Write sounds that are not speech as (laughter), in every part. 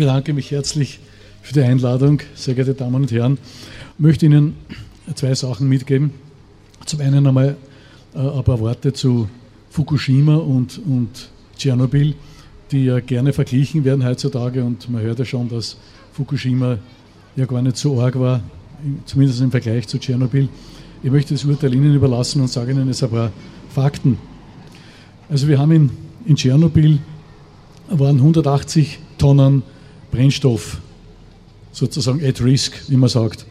bedanke mich herzlich für die Einladung, sehr geehrte Damen und Herren. Ich möchte Ihnen zwei Sachen mitgeben. Zum einen einmal äh, ein paar Worte zu Fukushima und, und Tschernobyl, die ja gerne verglichen werden heutzutage und man hört ja schon, dass Fukushima ja gar nicht so arg war, zumindest im Vergleich zu Tschernobyl. Ich möchte das Urteil Ihnen überlassen und sage Ihnen jetzt ein paar Fakten. Also wir haben in, in Tschernobyl waren 180 Tonnen Brennstoff sozusagen at risk, wie man sagt.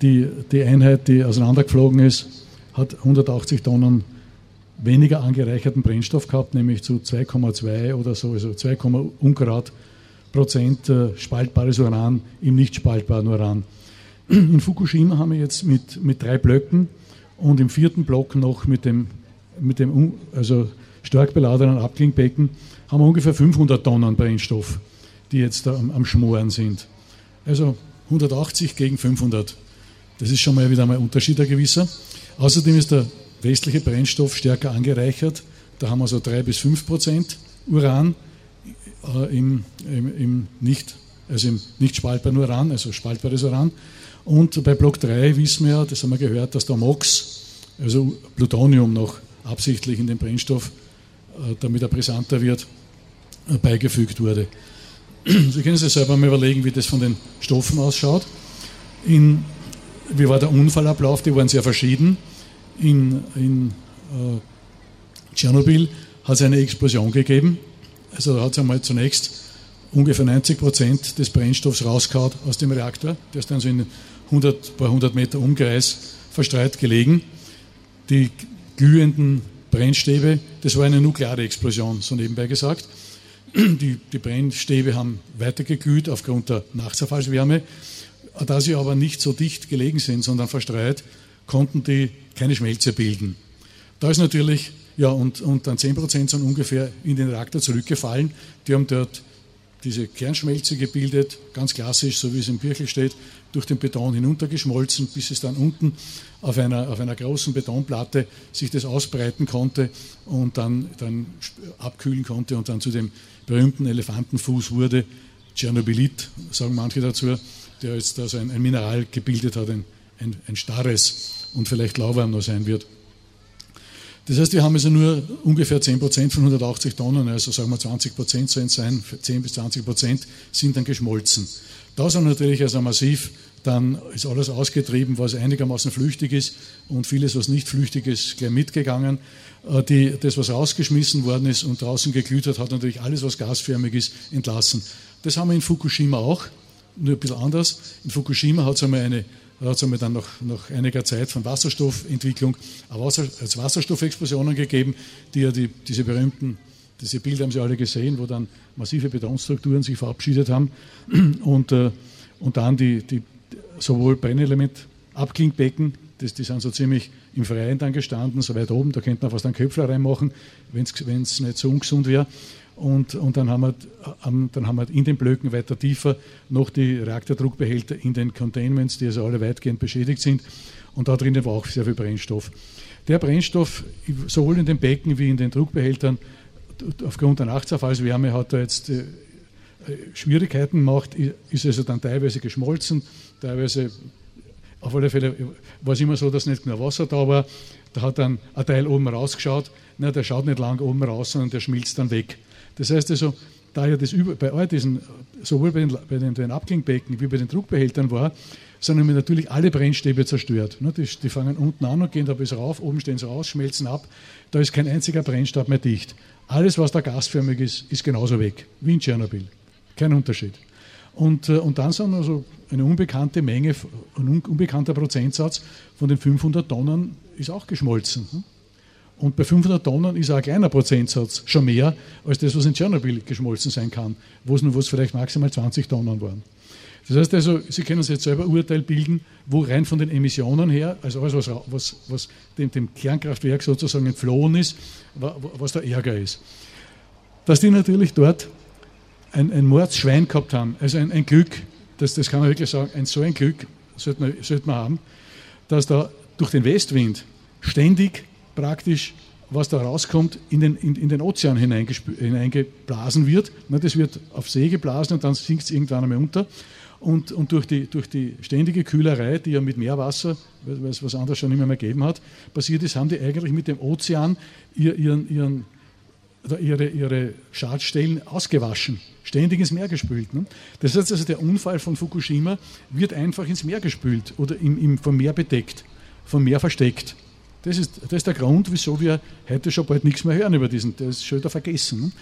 Die, die Einheit, die auseinandergeflogen ist, hat 180 Tonnen weniger angereicherten Brennstoff gehabt, nämlich zu 2,2 oder so, also 2, ungrad Prozent äh, spaltbares Uran im nicht spaltbaren Uran. In Fukushima haben wir jetzt mit, mit drei Blöcken und im vierten Block noch mit dem, mit dem also stark beladenen Abklingbecken haben wir ungefähr 500 Tonnen Brennstoff, die jetzt da am, am Schmoren sind. Also 180 gegen 500. Das ist schon mal wieder ein Unterschied ein gewisser. Außerdem ist der westliche Brennstoff stärker angereichert. Da haben wir so 3 bis 5 Prozent Uran äh, im, im, im, nicht, also im nicht spaltbaren Uran, also spaltbares Uran. Und bei Block 3 wissen wir ja, das haben wir gehört, dass der MOX, also Plutonium noch absichtlich in den Brennstoff, äh, damit er brisanter wird, äh, beigefügt wurde. Sie können sich selber mal überlegen, wie das von den Stoffen ausschaut. In, wie war der Unfallablauf? Die waren sehr verschieden. In, in äh, Tschernobyl hat es eine Explosion gegeben. Also hat es einmal zunächst ungefähr 90 Prozent des Brennstoffs rausgehauen aus dem Reaktor. Der ist dann so in 100, paar hundert Meter Umkreis verstreut gelegen. Die glühenden Brennstäbe, das war eine nukleare Explosion, so nebenbei gesagt. Die, die Brennstäbe haben weitergeglüht aufgrund der Nachzerfallswärme. Da sie aber nicht so dicht gelegen sind, sondern verstreut, konnten die keine Schmelze bilden. Da ist natürlich, ja, und, und dann 10% sind ungefähr in den Reaktor zurückgefallen. Die haben dort diese Kernschmelze gebildet, ganz klassisch, so wie es im Birchel steht, durch den Beton hinuntergeschmolzen, bis es dann unten auf einer, auf einer großen Betonplatte sich das ausbreiten konnte und dann, dann abkühlen konnte und dann zu dem berühmten Elefantenfuß wurde. Tschernobylit, sagen manche dazu, der jetzt also ein, ein Mineral gebildet hat, ein, ein, ein starres und vielleicht lauwarm noch sein wird. Das heißt, wir haben also nur ungefähr 10 Prozent von 180 Tonnen, also sagen wir 20 Prozent sollen es sein, 10 bis 20 Prozent sind dann geschmolzen. Da sind natürlich also massiv, dann ist alles ausgetrieben, was einigermaßen flüchtig ist und vieles, was nicht flüchtig ist, gleich mitgegangen. Äh, die, das, was rausgeschmissen worden ist und draußen geglüht hat, hat natürlich alles, was gasförmig ist, entlassen. Das haben wir in Fukushima auch, nur ein bisschen anders. In Fukushima hat es einmal eine hat es einmal dann nach, nach einiger Zeit von Wasserstoffentwicklung Wasser, als Wasserstoffexplosionen gegeben, die ja die, diese berühmten, diese Bilder haben Sie alle gesehen, wo dann massive Betonstrukturen sich verabschiedet haben und, äh, und dann die, die sowohl Brennelement, Abklingbecken, das, die sind so ziemlich im Freien dann gestanden, so weit oben, da könnte man fast einen Köpfler reinmachen, wenn es nicht so ungesund wäre. Und, und dann, haben wir, dann haben wir in den Blöcken weiter tiefer noch die Reaktordruckbehälter in den Containments, die also alle weitgehend beschädigt sind. Und da drinnen war auch sehr viel Brennstoff. Der Brennstoff, sowohl in den Becken wie in den Druckbehältern, aufgrund der Nachtzerfallswärme hat er jetzt äh, Schwierigkeiten gemacht, ist also dann teilweise geschmolzen, teilweise, auf alle Fälle war es immer so, dass nicht genau Wasser da war. Da hat dann ein Teil oben rausgeschaut, na, der schaut nicht lang oben raus, sondern der schmilzt dann weg. Das heißt also, da ja das über, bei all diesen, sowohl bei den, bei den, den Abklingbecken wie bei den Druckbehältern war, sind natürlich alle Brennstäbe zerstört. Ne, die, die, fangen unten an und gehen da bis rauf, oben stehen sie raus, schmelzen ab. Da ist kein einziger Brennstab mehr dicht. Alles, was da gasförmig ist, ist genauso weg, wie in Tschernobyl. Kein Unterschied. Und, äh, und dann sind also eine unbekannte Menge, ein unbekannter Prozentsatz von den 500 Tonnen ist auch geschmolzen. Und bei 500 Tonnen ist auch ein kleiner Prozentsatz schon mehr als das, was in Tschernobyl geschmolzen sein kann, wo es nur was vielleicht maximal 20 Tonnen waren. Das heißt also, Sie können sich jetzt selber Urteil bilden, wo rein von den Emissionen her, also alles, was, was, was dem, dem, Kernkraftwerk sozusagen entflohen ist, was der Ärger ist. Dass die natürlich dort ein, ein Mordsschwein gehabt haben, also ein, ein Glück, das, das kann man wirklich sagen, ein, so ein Glück sollte man, sollte man haben, dass da durch den Westwind ständig praktisch was da rauskommt, in den, in, in den Ozean hineingeblasen wird. Das wird auf See geblasen und dann sinkt es irgendwann einmal unter. Und, und durch, die, durch die ständige Kühlerei, die ja mit Meerwasser, weil es was anderes schon immer mehr gegeben hat, passiert ist, haben die eigentlich mit dem Ozean ihren, ihren, ihre, ihre Schadstellen ausgewaschen, ständig ins Meer gespült. Ne? Das heißt also, der Unfall von Fukushima wird einfach ins Meer gespült oder im, im, vom Meer bedeckt, vom Meer versteckt. Das ist, das ist der Grund, wieso wir heute schon bald nichts mehr hören über diesen. Das ist schon wieder vergessen. Ne?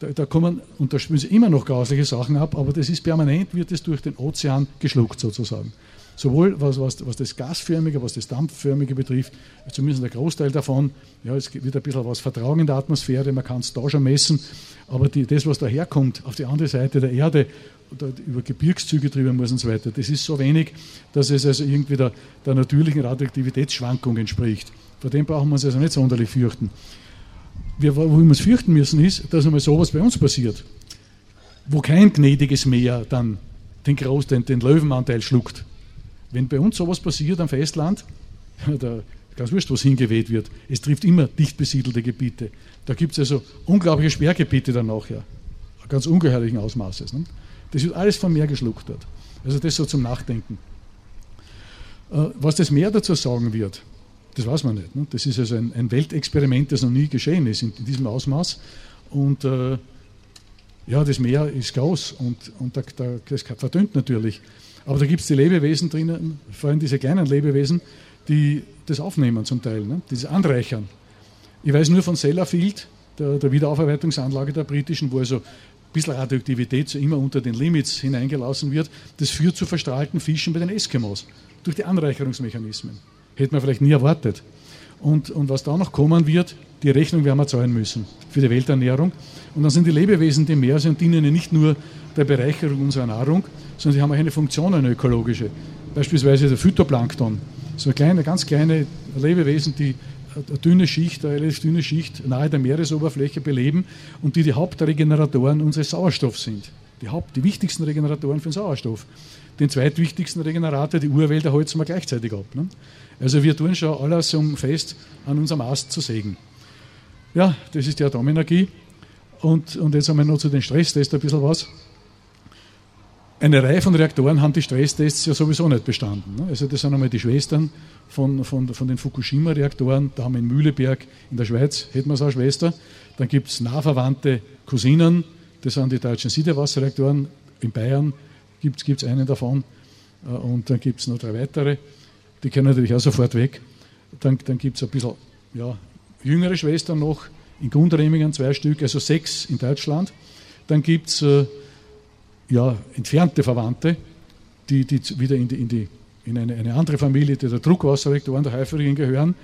Da, da, kommen, und da spielen sie immer noch grausliche Sachen ab, aber das ist permanent, wird es durch den Ozean geschluckt sozusagen. Sowohl was, was, was das Gasförmige, was das Dampfförmige betrifft, zumindest der Großteil davon, ja, es wird ein bisschen was vertragen in der Atmosphäre, man kann es da schon messen, aber die, das, was daherkommt, auf die andere Seite der Erde, über Gebirgszüge drüber muss und so weiter, das ist so wenig, dass es also irgendwie der, der natürlichen Radioaktivitätsschwankung entspricht. Vor dem brauchen wir uns also nicht sonderlich fürchten. Wir, wo wir uns fürchten müssen, ist, dass einmal sowas bei uns passiert, wo kein gnädiges Meer dann den, Groß, den, den Löwenanteil schluckt. Wenn bei uns sowas passiert am Festland, (laughs) da, ganz wurscht, was hingeweht wird, es trifft immer dicht besiedelte Gebiete. Da gibt es also unglaubliche Sperrgebiete dann nachher, ganz ungeheuerlichen Ausmaßes. Ne? Das wird alles vom Meer geschluckt dort. Also das so zum Nachdenken. Äh, was das Meer dazu sagen wird, das weiß man nicht. Ne? Das ist also ein, ein, Weltexperiment, das noch nie geschehen ist in, in diesem Ausmaß. Und äh, ja, das Meer ist groß und, und da, da, das verdünnt natürlich. Aber da gibt es die Lebewesen drinnen, vor allem diese kleinen Lebewesen, die das aufnehmen zum Teil, ne? dieses Anreichern. Ich weiß nur von Sellafield, der, der Wiederaufarbeitungsanlage der britischen, wo also ein bisschen Radioaktivität so immer unter den Limits hineingelassen wird. Das führt zu verstrahlten Fischen bei den Eskimos durch die Anreicherungsmechanismen. Hätte man vielleicht nie erwartet. Und, und was da noch kommen wird, die Rechnung werden wir zahlen müssen für die Welternährung. Und dann sind die Lebewesen, die im Meer sind, dienen nicht nur der Bereicherung unserer Nahrung, sondern sie haben auch eine Funktion, eine ökologische. Beispielsweise der Phytoplankton, so kleine, ganz kleine Lebewesen, die eine dünne Schicht, eine relativ dünne Schicht nahe der Meeresoberfläche beleben und die die Hauptregeneratoren unseres Sauerstoffs sind. Die, Haupt, die wichtigsten Regeneratoren für den Sauerstoff. Den zweitwichtigsten Regenerator, die Urwälder, holzen wir gleichzeitig ab. Ne? Also wir tun schon alles, um fest an unserem Ast zu sägen. Ja, das ist die Atomenergie. Und, und jetzt wir noch zu den Stresstests ein bisschen was. Eine Reihe von Reaktoren haben die Stresstests ja sowieso nicht bestanden. Ne? Also das sind einmal die Schwestern von, von, von den Fukushima-Reaktoren. Da haben wir in Mühleberg in der Schweiz, hätten wir so eine Schwester. Dann gibt es nahverwandte Cousinen, das sind die deutschen Siedewasserreaktoren. In Bayern gibt es einen davon. Äh, und dann gibt es noch drei weitere. Die können natürlich auch sofort weg. Dann, dann gibt es ein bisschen ja, jüngere Schwestern noch, in Gundremingen zwei Stück, also sechs in Deutschland. Dann gibt es äh, ja, entfernte Verwandte, die, die wieder in, die, in, die, in eine, eine, andere Familie, die der Druckwasserreaktoren der Häuferigen gehören.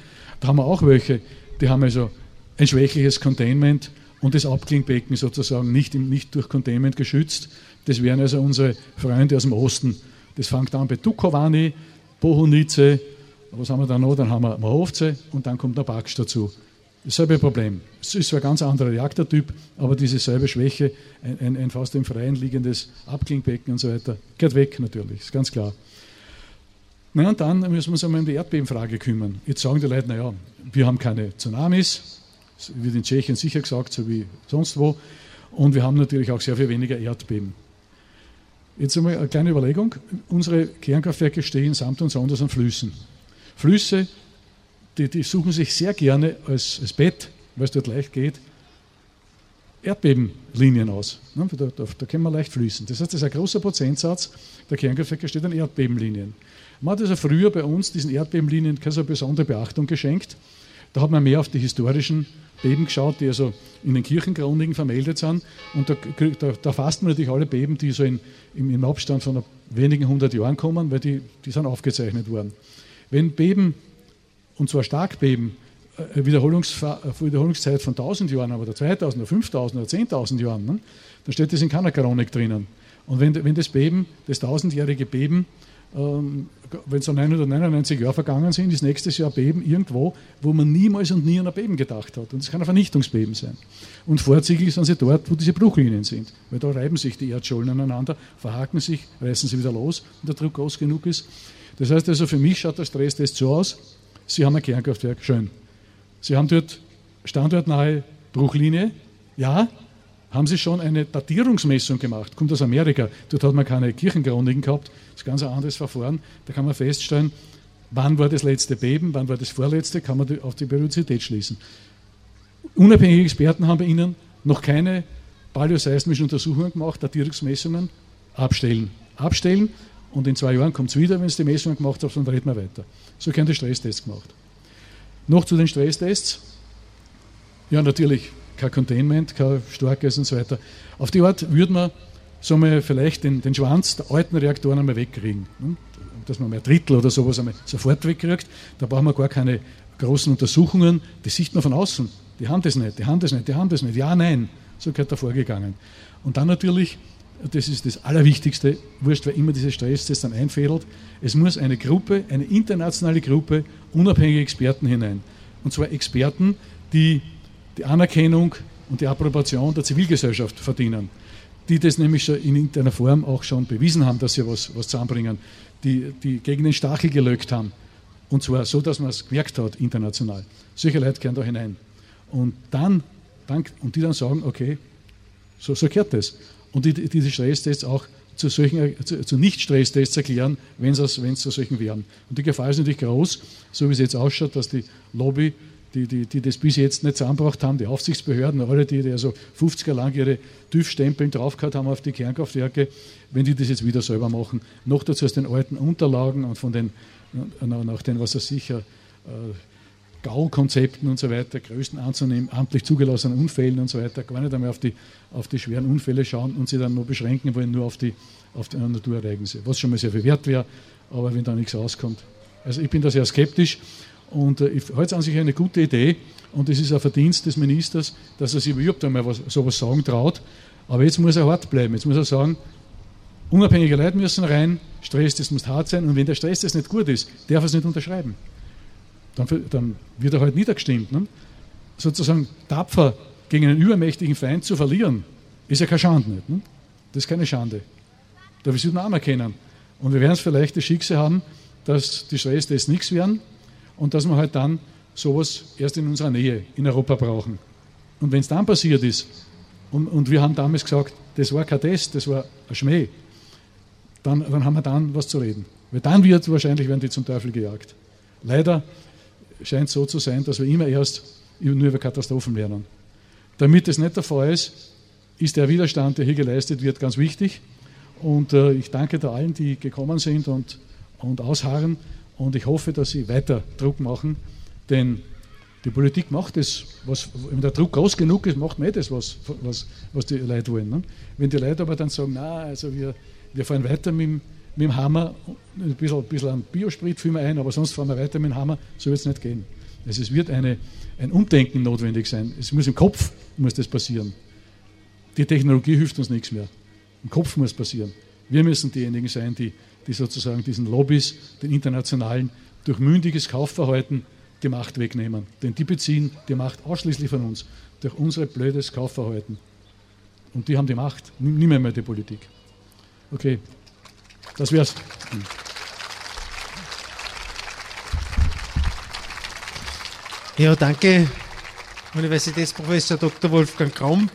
Da haben wir auch welche, die haben also ein schwächliches Containment und das Abklingbecken sozusagen nicht, nicht durch Containment geschützt. Das wären also unsere Freunde aus dem Osten. Das fängt an bei Dukovany, Bohunice, was haben wir da noch? Dann haben wir Mahovce und dann kommt der Baksch dazu. Dasselbe Problem. Es ist zwar ein ganz anderer Reaktortyp, aber diese selbe Schwäche, ein, ein, ein fast im Freien liegendes Abklingbecken und so weiter, geht weg natürlich, ist ganz klar. Na und dann müssen wir uns einmal um die Erdbebenfrage kümmern. Jetzt sagen die Leute, naja, wir haben keine Tsunamis, wird in Tschechien sicher gesagt, so wie sonst wo, und wir haben natürlich auch sehr viel weniger Erdbeben. Jetzt einmal eine kleine Überlegung. Unsere Kernkraftwerke stehen samt und sonders an Flüssen. Flüsse, die, die suchen sich sehr gerne als, als Bett, weil es dort leicht geht, Erdbebenlinien aus. Ne? Da, da, da können wir leicht fließen. Das heißt, das ist ein großer Prozentsatz der Kernkraftwerke steht an Erdbebenlinien. Man hat also früher bei uns diesen Erdbebenlinien keine so besondere Beachtung geschenkt. Da hat man mehr auf die historischen Beben geschaut, die also in den Kirchenchroniken vermeldet sind. Und da, da, da fasst man natürlich alle Beben, die so in, im, im, Abstand von wenigen hundert Jahren kommen, weil die, die sind aufgezeichnet worden. Wenn Beben, und zwar Starkbeben, eine äh, Wiederholungszeit von 1000 Jahren oder 2000 oder 5000 oder 10.000 Jahren, ne, dann steht das in keiner Chronik drinnen. Und wenn, wenn das Beben, das tausendjährige Beben, ähm, wenn so 999 Jahre vergangen sind, ist nächstes Jahr Beben irgendwo, wo man niemals und nie an ein Beben gedacht hat. Und es kann ein Vernichtungsbeben sein. Und vorzüglich sind sie dort, wo diese Bruchlinien sind. Weil da reiben sich die Erdschollen aneinander, verhaken sich, reißen sie wieder los, wenn der Druck groß genug ist. Das heißt also, für mich schaut der Stresstest so aus, Sie haben ein Kernkraftwerk, schön. Sie haben dort standortnahe Bruchlinie. Ja, haben sie schon eine Datierungsmessung gemacht. Kommt aus Amerika. Dort hat man keine Kirchenchroniken gehabt. Das ist ganz ein anderes Verfahren. Da kann man feststellen, wann war das letzte Beben, wann war das vorletzte, kann man auf die Periodizität schließen. Unabhängige Experten haben bei Ihnen noch keine paläoseismischen Untersuchungen gemacht, Datierungsmessungen abstellen. Abstellen und in zwei Jahren kommt es wieder, wenn es die Messungen gemacht hat, dann reden wir weiter. So können die Stresstests gemacht. Noch zu den Stresstests. Ja, natürlich kein Containment, kein starkes und so weiter. Auf die Art würde man sagen wir, vielleicht den, den Schwanz der alten Reaktoren einmal wegkriegen. Ne? Dass man mal ein Drittel oder sowas einmal sofort wegkriegt. Da brauchen wir gar keine großen Untersuchungen. Das sieht man von außen. Die haben das nicht, die haben das nicht, die haben das nicht. Ja, nein. So gehört da vorgegangen. Und dann natürlich, das ist das Allerwichtigste, wurscht, wer immer diese Stresstests dann einfädelt, es muss eine Gruppe, eine internationale Gruppe, unabhängige Experten hinein. Und zwar Experten, die die Anerkennung und die Approbation der Zivilgesellschaft verdienen. Die das nämlich in irgendeiner Form auch schon bewiesen haben, dass sie was, was zusammenbringen, die, die gegen den Stachel gelögt haben. Und zwar so, dass man es gemerkt hat, international. Solche Leute gehören da hinein. Und dann, dann und die dann sagen, okay, so, so gehört das. Und die, diese Stresstests auch zu, solchen, zu, zu Nicht-Stresstests erklären, wenn es zu solchen wären. Und die Gefahr ist natürlich groß, so wie es jetzt ausschaut, dass die Lobby die, die, die das bis jetzt nicht zusammengebracht haben, die Aufsichtsbehörden, alle, die, die also 50er lang ihre TÜV-Stempeln draufgehauen haben auf die Kernkraftwerke, wenn die das jetzt wieder selber machen. Noch dazu aus den alten Unterlagen und von den, nach den, was er sicher, äh, GAU-Konzepten und so weiter, größten anzunehmen, amtlich zugelassenen Unfällen und so weiter, gar nicht einmal auf die, auf die schweren Unfälle schauen und sie dann nur beschränken wollen, nur auf die, auf die Naturereignisse, was schon mal sehr viel wert wäre, aber wenn da nichts rauskommt. Also ich bin da sehr skeptisch und äh, ich halte es an sich eine gute Idee und es ist ein Verdienst des Ministers, dass er sich überhaupt einmal was, sowas sagen traut. Aber jetzt muss er hart bleiben. Jetzt muss er sagen, unabhängige Leute müssen rein, Stress, das muss hart sein. Und wenn der Stress nicht gut ist, darf er es nicht unterschreiben. Dann, dann wird er halt niedergestimmt. Ne? Sozusagen tapfer gegen einen übermächtigen Feind zu verlieren, ist ja keine Schande nicht. Ne? Das ist keine Schande. Da wir es anerkennen. Und wir werden es vielleicht das Schicksal haben, dass die Stress das nichts werden und dass wir halt dann sowas erst in unserer Nähe in Europa brauchen. Und wenn es dann passiert ist, und, und, wir haben damals gesagt, das war kein Test, das war ein Schmäh, dann, dann haben wir dann was zu reden. Weil dann wird wahrscheinlich werden die zum Teufel gejagt. Leider scheint es so zu sein, dass wir immer erst nur über Katastrophen lernen. Damit das nicht der Fall ist, ist der Widerstand, der hier geleistet wird, ganz wichtig. Und äh, ich danke da allen, die gekommen sind und, und ausharren. Und ich hoffe, dass Sie weiter Druck machen, denn die Politik macht das, was, wenn der Druck groß genug ist, macht man eh das, was, was, was die Leute wollen. Ne? Wenn die Leute aber dann sagen, na, also wir, wir fahren weiter mit, mit dem Hammer, ein bisschen, ein bisschen an Biosprit führen wir ein, aber sonst fahren wir weiter mit dem Hammer, so wird es nicht gehen. Also es wird eine, ein Umdenken notwendig sein. Es muss im Kopf muss das passieren. Die Technologie hilft uns nichts mehr. Im Kopf muss passieren. Wir müssen diejenigen sein, die die sozusagen diesen Lobbys, den internationalen, durch mündiges Kaufverhalten die Macht wegnehmen. Denn die beziehen die Macht ausschließlich von uns, durch unser blödes Kaufverhalten. Und die haben die Macht, nicht mehr, die Politik. Okay, das wär's. Ja, danke, Universitätsprofessor Dr. Wolfgang Kraum.